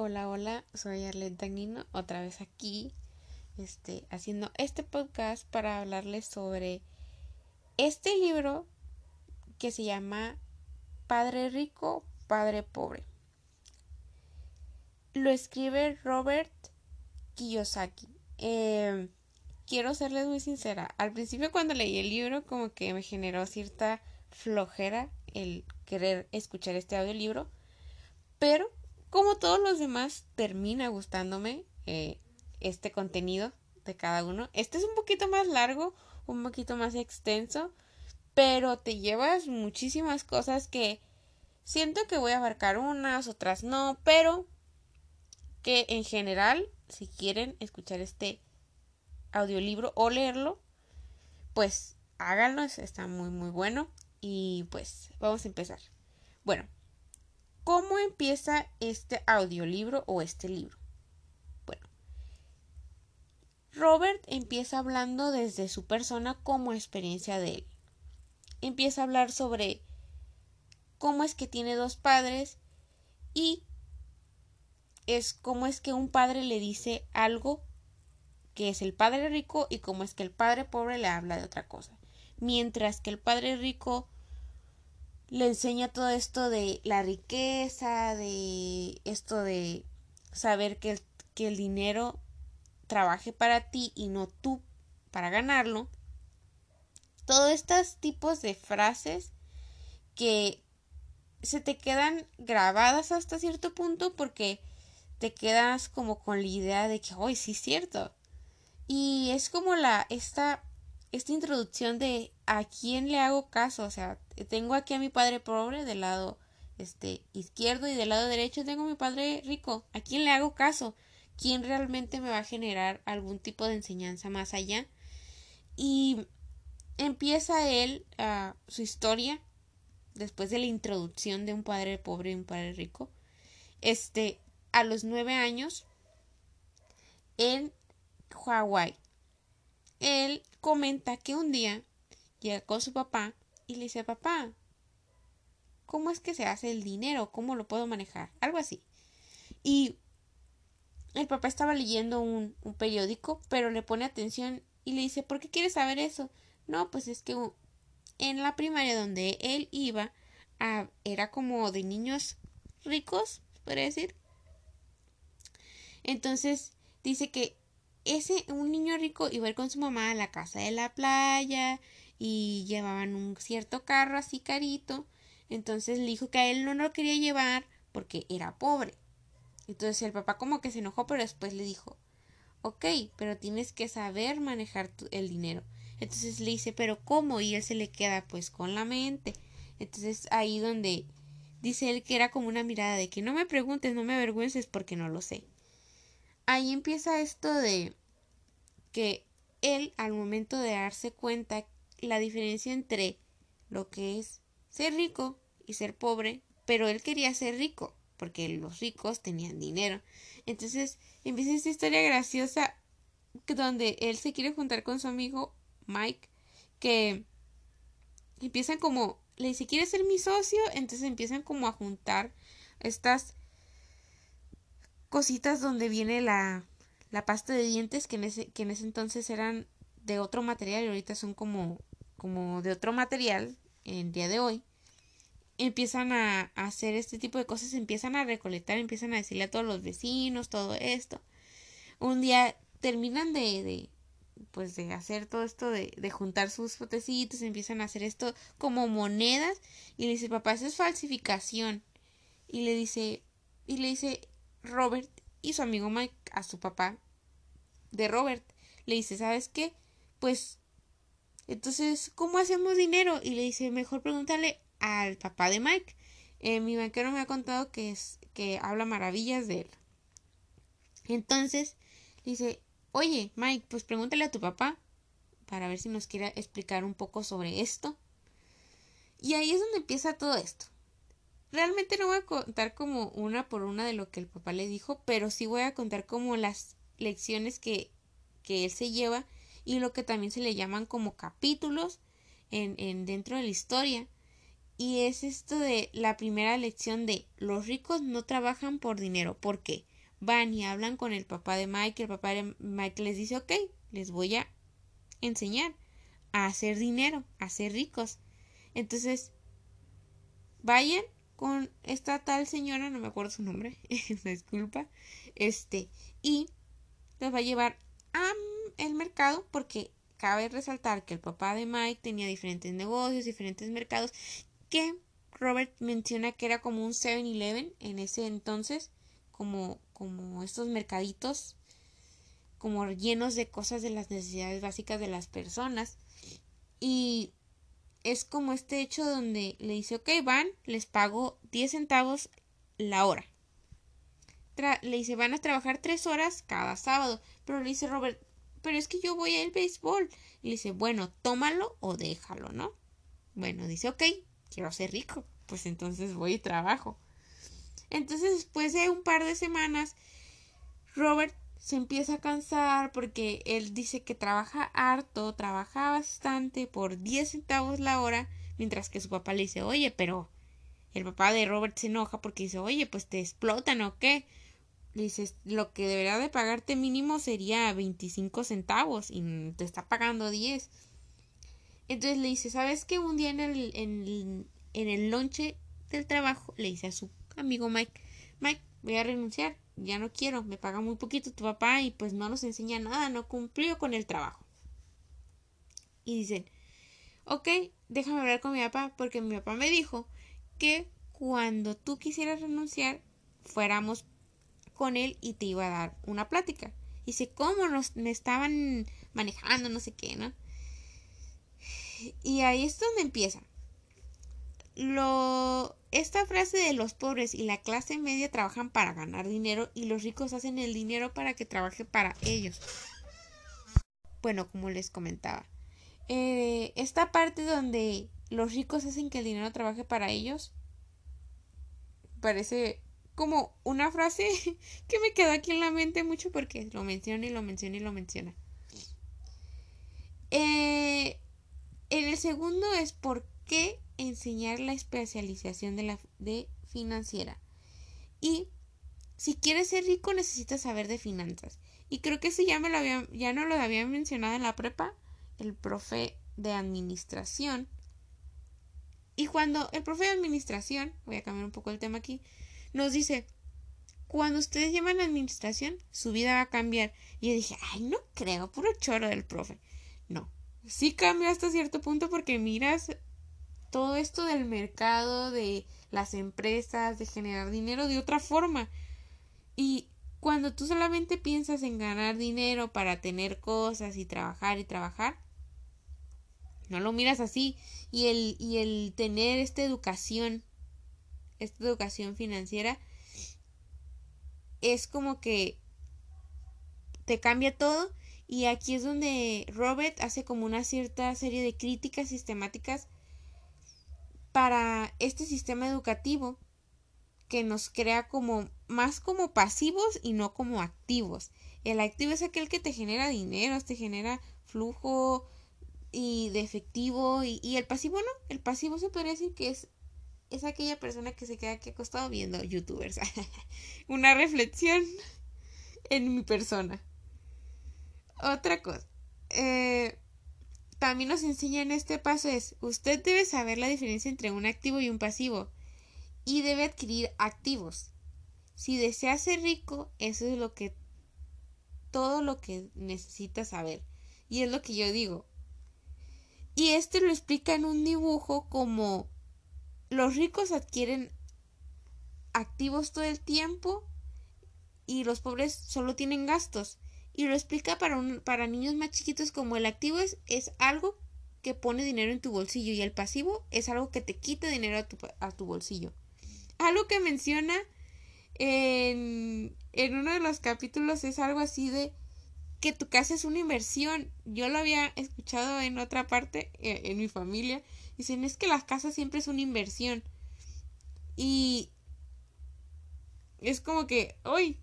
Hola, hola, soy Arlette Dagnino, otra vez aquí, este, haciendo este podcast para hablarles sobre este libro que se llama Padre Rico, Padre Pobre. Lo escribe Robert Kiyosaki. Em, quiero serles muy sincera. Al principio cuando leí el libro como que me generó cierta flojera el querer escuchar este audiolibro. Pero como todos los demás termina gustándome eh, este contenido de cada uno. Este es un poquito más largo, un poquito más extenso, pero te llevas muchísimas cosas que siento que voy a abarcar unas, otras no, pero que en general, si quieren escuchar este audiolibro o leerlo, pues háganlo, está muy muy bueno y pues vamos a empezar. Bueno, ¿cómo empieza este audiolibro o este libro? Bueno, Robert empieza hablando desde su persona como experiencia de él. Empieza a hablar sobre cómo es que tiene dos padres y es cómo es que un padre le dice algo que es el padre rico y cómo es que el padre pobre le habla de otra cosa. Mientras que el padre rico le enseña todo esto de la riqueza, de esto de saber que el, que el dinero trabaje para ti y no tú para ganarlo. Todos estos tipos de frases que se te quedan grabadas hasta cierto punto porque te quedas como con la idea de que hoy sí es cierto y es como la, esta, esta introducción de a quién le hago caso. O sea, tengo aquí a mi padre pobre del lado este, izquierdo y del lado derecho tengo a mi padre rico. ¿A quién le hago caso? ¿Quién realmente me va a generar algún tipo de enseñanza más allá? Y empieza él uh, su historia después de la introducción de un padre pobre y un padre rico. Este, a los nueve años, en Hawái. Él comenta que un día llega con su papá y le dice, papá, ¿cómo es que se hace el dinero? ¿Cómo lo puedo manejar? Algo así. Y el papá estaba leyendo un, un periódico, pero le pone atención y le dice, ¿por qué quieres saber eso? No, pues es que en la primaria donde él iba, era como de niños ricos, podría decir. Entonces dice que ese, un niño rico iba a ir con su mamá a la casa de la playa y llevaban un cierto carro así carito. Entonces le dijo que a él no lo quería llevar porque era pobre. Entonces el papá como que se enojó, pero después le dijo, ok, pero tienes que saber manejar el dinero. Entonces le dice, pero ¿cómo? Y él se le queda pues con la mente. Entonces ahí donde dice él que era como una mirada de que no me preguntes, no me avergüences porque no lo sé ahí empieza esto de que él al momento de darse cuenta la diferencia entre lo que es ser rico y ser pobre, pero él quería ser rico porque los ricos tenían dinero. Entonces empieza esta historia graciosa donde él se quiere juntar con su amigo Mike que empiezan como le dice quiere ser mi socio entonces empiezan como a juntar estas cositas donde viene la, la pasta de dientes que en, ese, que en ese entonces eran de otro material y ahorita son como, como de otro material en día de hoy empiezan a, hacer este tipo de cosas, empiezan a recolectar, empiezan a decirle a todos los vecinos todo esto. Un día terminan de, de pues de hacer todo esto de, de juntar sus fotecitos, empiezan a hacer esto como monedas y le dice, papá, eso es falsificación. Y le dice, y le dice, Robert y su amigo Mike a su papá de Robert. Le dice, ¿sabes qué? Pues, entonces, ¿cómo hacemos dinero? Y le dice, mejor pregúntale al papá de Mike. Eh, mi banquero me ha contado que es que habla maravillas de él. Entonces, dice, oye, Mike, pues pregúntale a tu papá para ver si nos quiere explicar un poco sobre esto. Y ahí es donde empieza todo esto. Realmente no voy a contar como una por una de lo que el papá le dijo, pero sí voy a contar como las lecciones que, que él se lleva y lo que también se le llaman como capítulos en, en dentro de la historia y es esto de la primera lección de los ricos no trabajan por dinero. ¿Por qué? Van y hablan con el papá de Mike, el papá de Mike les dice, ok, les voy a enseñar a hacer dinero, a ser ricos. Entonces, vayan con esta tal señora, no me acuerdo su nombre, disculpa, este, y los va a llevar el mercado porque cabe resaltar que el papá de Mike tenía diferentes negocios, diferentes mercados, que Robert menciona que era como un 7-Eleven en ese entonces, como, como estos mercaditos, como llenos de cosas de las necesidades básicas de las personas. Y es como este hecho donde le dice, ok, van, les pago 10 centavos la hora. Le dice, van a trabajar 3 horas cada sábado. Pero le dice Robert, pero es que yo voy al béisbol. Y le dice, bueno, tómalo o déjalo, ¿no? Bueno, dice, ok, quiero ser rico. Pues entonces voy y trabajo. Entonces, después de un par de semanas, Robert se empieza a cansar porque él dice que trabaja harto, trabaja bastante por 10 centavos la hora, mientras que su papá le dice, oye, pero el papá de Robert se enoja porque dice, oye, pues te explotan o qué. Le dices, lo que debería de pagarte mínimo sería 25 centavos y te está pagando 10. Entonces le dice, ¿sabes qué? Un día en el, en el lonche del trabajo le dice a su amigo Mike, Mike, voy a renunciar ya no quiero, me paga muy poquito tu papá y pues no nos enseña nada, no cumplió con el trabajo. Y dicen, ok, déjame hablar con mi papá porque mi papá me dijo que cuando tú quisieras renunciar fuéramos con él y te iba a dar una plática. Y dice, ¿cómo nos me estaban manejando? No sé qué, ¿no? Y ahí es donde empieza. Lo esta frase de los pobres y la clase media trabajan para ganar dinero y los ricos hacen el dinero para que trabaje para ellos. Bueno, como les comentaba, eh, esta parte donde los ricos hacen que el dinero trabaje para ellos parece como una frase que me quedó aquí en la mente mucho porque lo menciona y lo menciona y lo menciona. Eh, en el segundo es por qué enseñar la especialización de la de financiera. Y si quieres ser rico necesitas saber de finanzas. Y creo que eso ya me lo había, ya no lo había mencionado en la prepa, el profe de administración. Y cuando el profe de administración, voy a cambiar un poco el tema aquí, nos dice, cuando ustedes llevan administración, su vida va a cambiar. Y yo dije, ay, no creo, puro choro del profe. No, sí cambia hasta cierto punto porque miras todo esto del mercado, de las empresas, de generar dinero de otra forma. Y cuando tú solamente piensas en ganar dinero para tener cosas y trabajar y trabajar, no lo miras así. Y el, y el tener esta educación, esta educación financiera, es como que te cambia todo. Y aquí es donde Robert hace como una cierta serie de críticas sistemáticas para este sistema educativo que nos crea como más como pasivos y no como activos. El activo es aquel que te genera dinero, te genera flujo y de efectivo y, el pasivo no, el pasivo se podría decir que es es aquella persona que se queda aquí acostado viendo youtubers. Una reflexión en mi persona. Otra cosa. Eh, también nos enseña en este paso es, usted debe saber la diferencia entre un activo y un pasivo y debe adquirir activos. Si desea ser rico, eso es lo que todo lo que necesita saber. Y es lo que yo digo. Y este lo explica en un dibujo como los ricos adquieren activos todo el tiempo y los pobres solo tienen gastos y lo explica para, un, para niños más chiquitos como el activo es, es algo que pone dinero en tu bolsillo y el pasivo es algo que te quita dinero a tu, a tu bolsillo. Algo que menciona en, en uno de los capítulos es algo así de que tu casa es una inversión. Yo lo había escuchado en otra parte, eh, en mi familia. Dicen, es que las casas siempre es una inversión. Y es como que, hoy,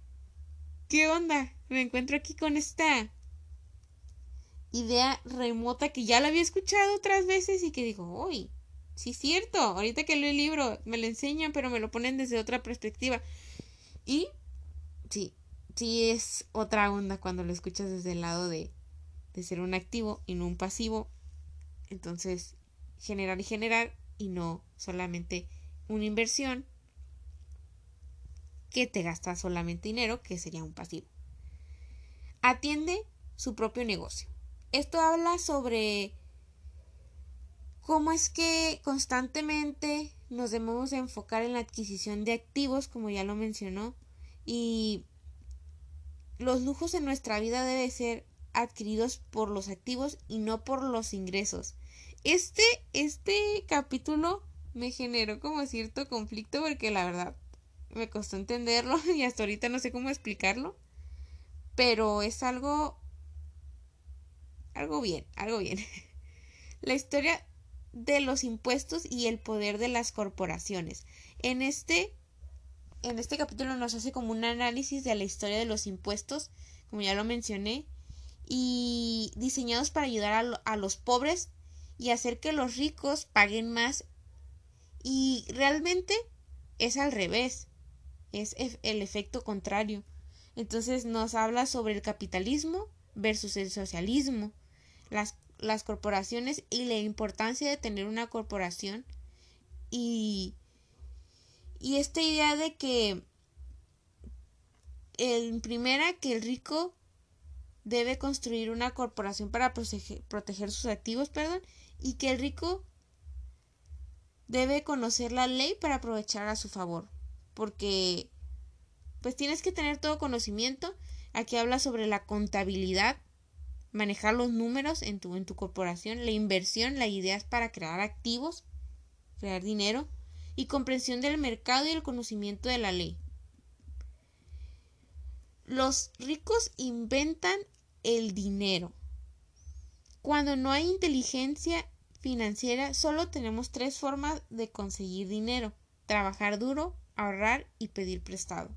¿qué onda? me encuentro aquí con esta idea remota que ya la había escuchado otras veces y que digo, uy, sí es cierto, ahorita que leo el libro me lo enseñan, pero me lo ponen desde otra perspectiva. Y sí, sí es otra onda cuando lo escuchas desde el lado de, de ser un activo y no un pasivo. Entonces, generar y generar y no solamente una inversión que te gasta solamente dinero, que sería un pasivo. Atiende su propio negocio. Esto habla sobre cómo es que constantemente nos debemos enfocar en la adquisición de activos, como ya lo mencionó, y los lujos en nuestra vida deben ser adquiridos por los activos y no por los ingresos. Este, este capítulo me generó como cierto conflicto porque la verdad me costó entenderlo y hasta ahorita no sé cómo explicarlo. Pero es algo... algo bien, algo bien. La historia de los impuestos y el poder de las corporaciones. En este en este capítulo nos hace como un análisis de la historia de los impuestos, como ya lo mencioné, y diseñados para ayudar a, a los pobres y hacer que los ricos paguen más. Y realmente es al revés, es el efecto contrario. Entonces nos habla sobre el capitalismo versus el socialismo, las, las corporaciones y la importancia de tener una corporación y y esta idea de que en primera que el rico debe construir una corporación para proteger, sus activos, perdón, y que el rico debe conocer la ley para aprovechar a su favor, porque pues tienes que tener todo conocimiento. Aquí habla sobre la contabilidad, manejar los números en tu, en tu corporación, la inversión, la idea es para crear activos, crear dinero, y comprensión del mercado y el conocimiento de la ley. Los ricos inventan el dinero. Cuando no hay inteligencia financiera, solo tenemos tres formas de conseguir dinero. Trabajar duro, ahorrar y pedir prestado.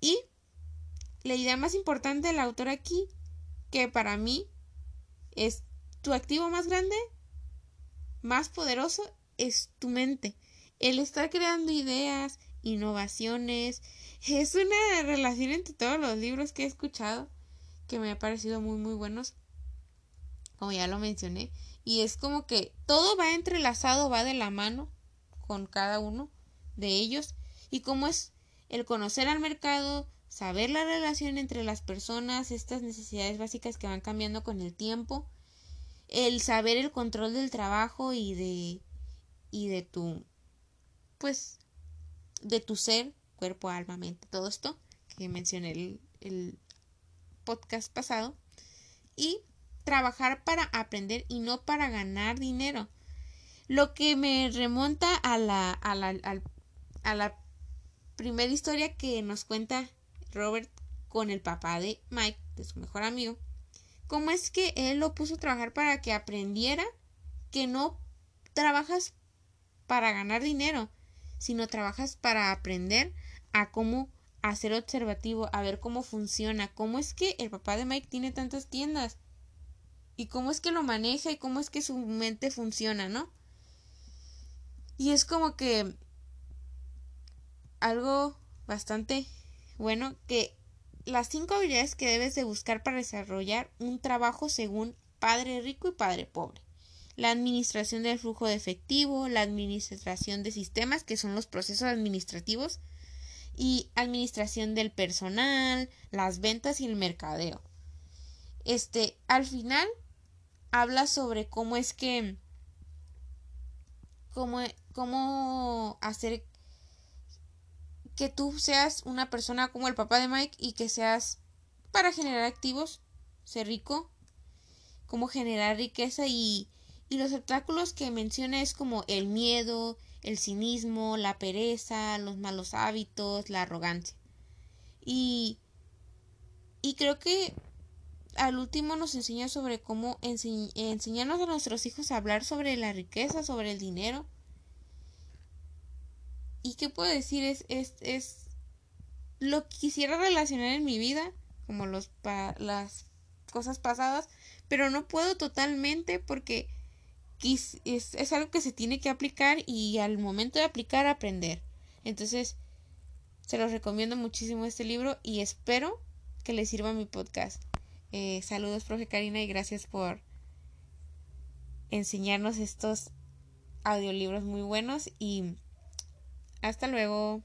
Y la idea más importante del autor aquí, que para mí es tu activo más grande, más poderoso es tu mente. El estar creando ideas, innovaciones, es una relación entre todos los libros que he escuchado que me ha parecido muy muy buenos, como ya lo mencioné, y es como que todo va entrelazado, va de la mano con cada uno de ellos y cómo es el conocer al mercado, saber la relación entre las personas, estas necesidades básicas que van cambiando con el tiempo, el saber el control del trabajo y de y de tu, pues, de tu ser, cuerpo, alma, mente, todo esto que mencioné el, el podcast pasado. Y trabajar para aprender y no para ganar dinero. Lo que me remonta a la, a la, a la primera historia que nos cuenta Robert con el papá de Mike, de su mejor amigo. ¿Cómo es que él lo puso a trabajar para que aprendiera que no trabajas para ganar dinero, sino trabajas para aprender a cómo hacer observativo, a ver cómo funciona, cómo es que el papá de Mike tiene tantas tiendas y cómo es que lo maneja y cómo es que su mente funciona, ¿no? Y es como que algo bastante bueno que las cinco habilidades que debes de buscar para desarrollar un trabajo según padre rico y padre pobre la administración del flujo de efectivo, la administración de sistemas, que son los procesos administrativos, y administración del personal, las ventas y el mercadeo. Este, al final, habla sobre cómo es que, cómo, cómo hacer que tú seas una persona como el papá de Mike y que seas para generar activos, ser rico, cómo generar riqueza y y los obstáculos que menciona es como el miedo, el cinismo, la pereza, los malos hábitos, la arrogancia. Y, y creo que al último nos enseña sobre cómo enseñarnos a nuestros hijos a hablar sobre la riqueza, sobre el dinero. ¿Y qué puedo decir? Es, es, es lo que quisiera relacionar en mi vida, como los las cosas pasadas, pero no puedo totalmente porque es, es algo que se tiene que aplicar y al momento de aplicar aprender. Entonces, se los recomiendo muchísimo este libro y espero que les sirva mi podcast. Eh, saludos, profe Karina, y gracias por enseñarnos estos audiolibros muy buenos y hasta luego.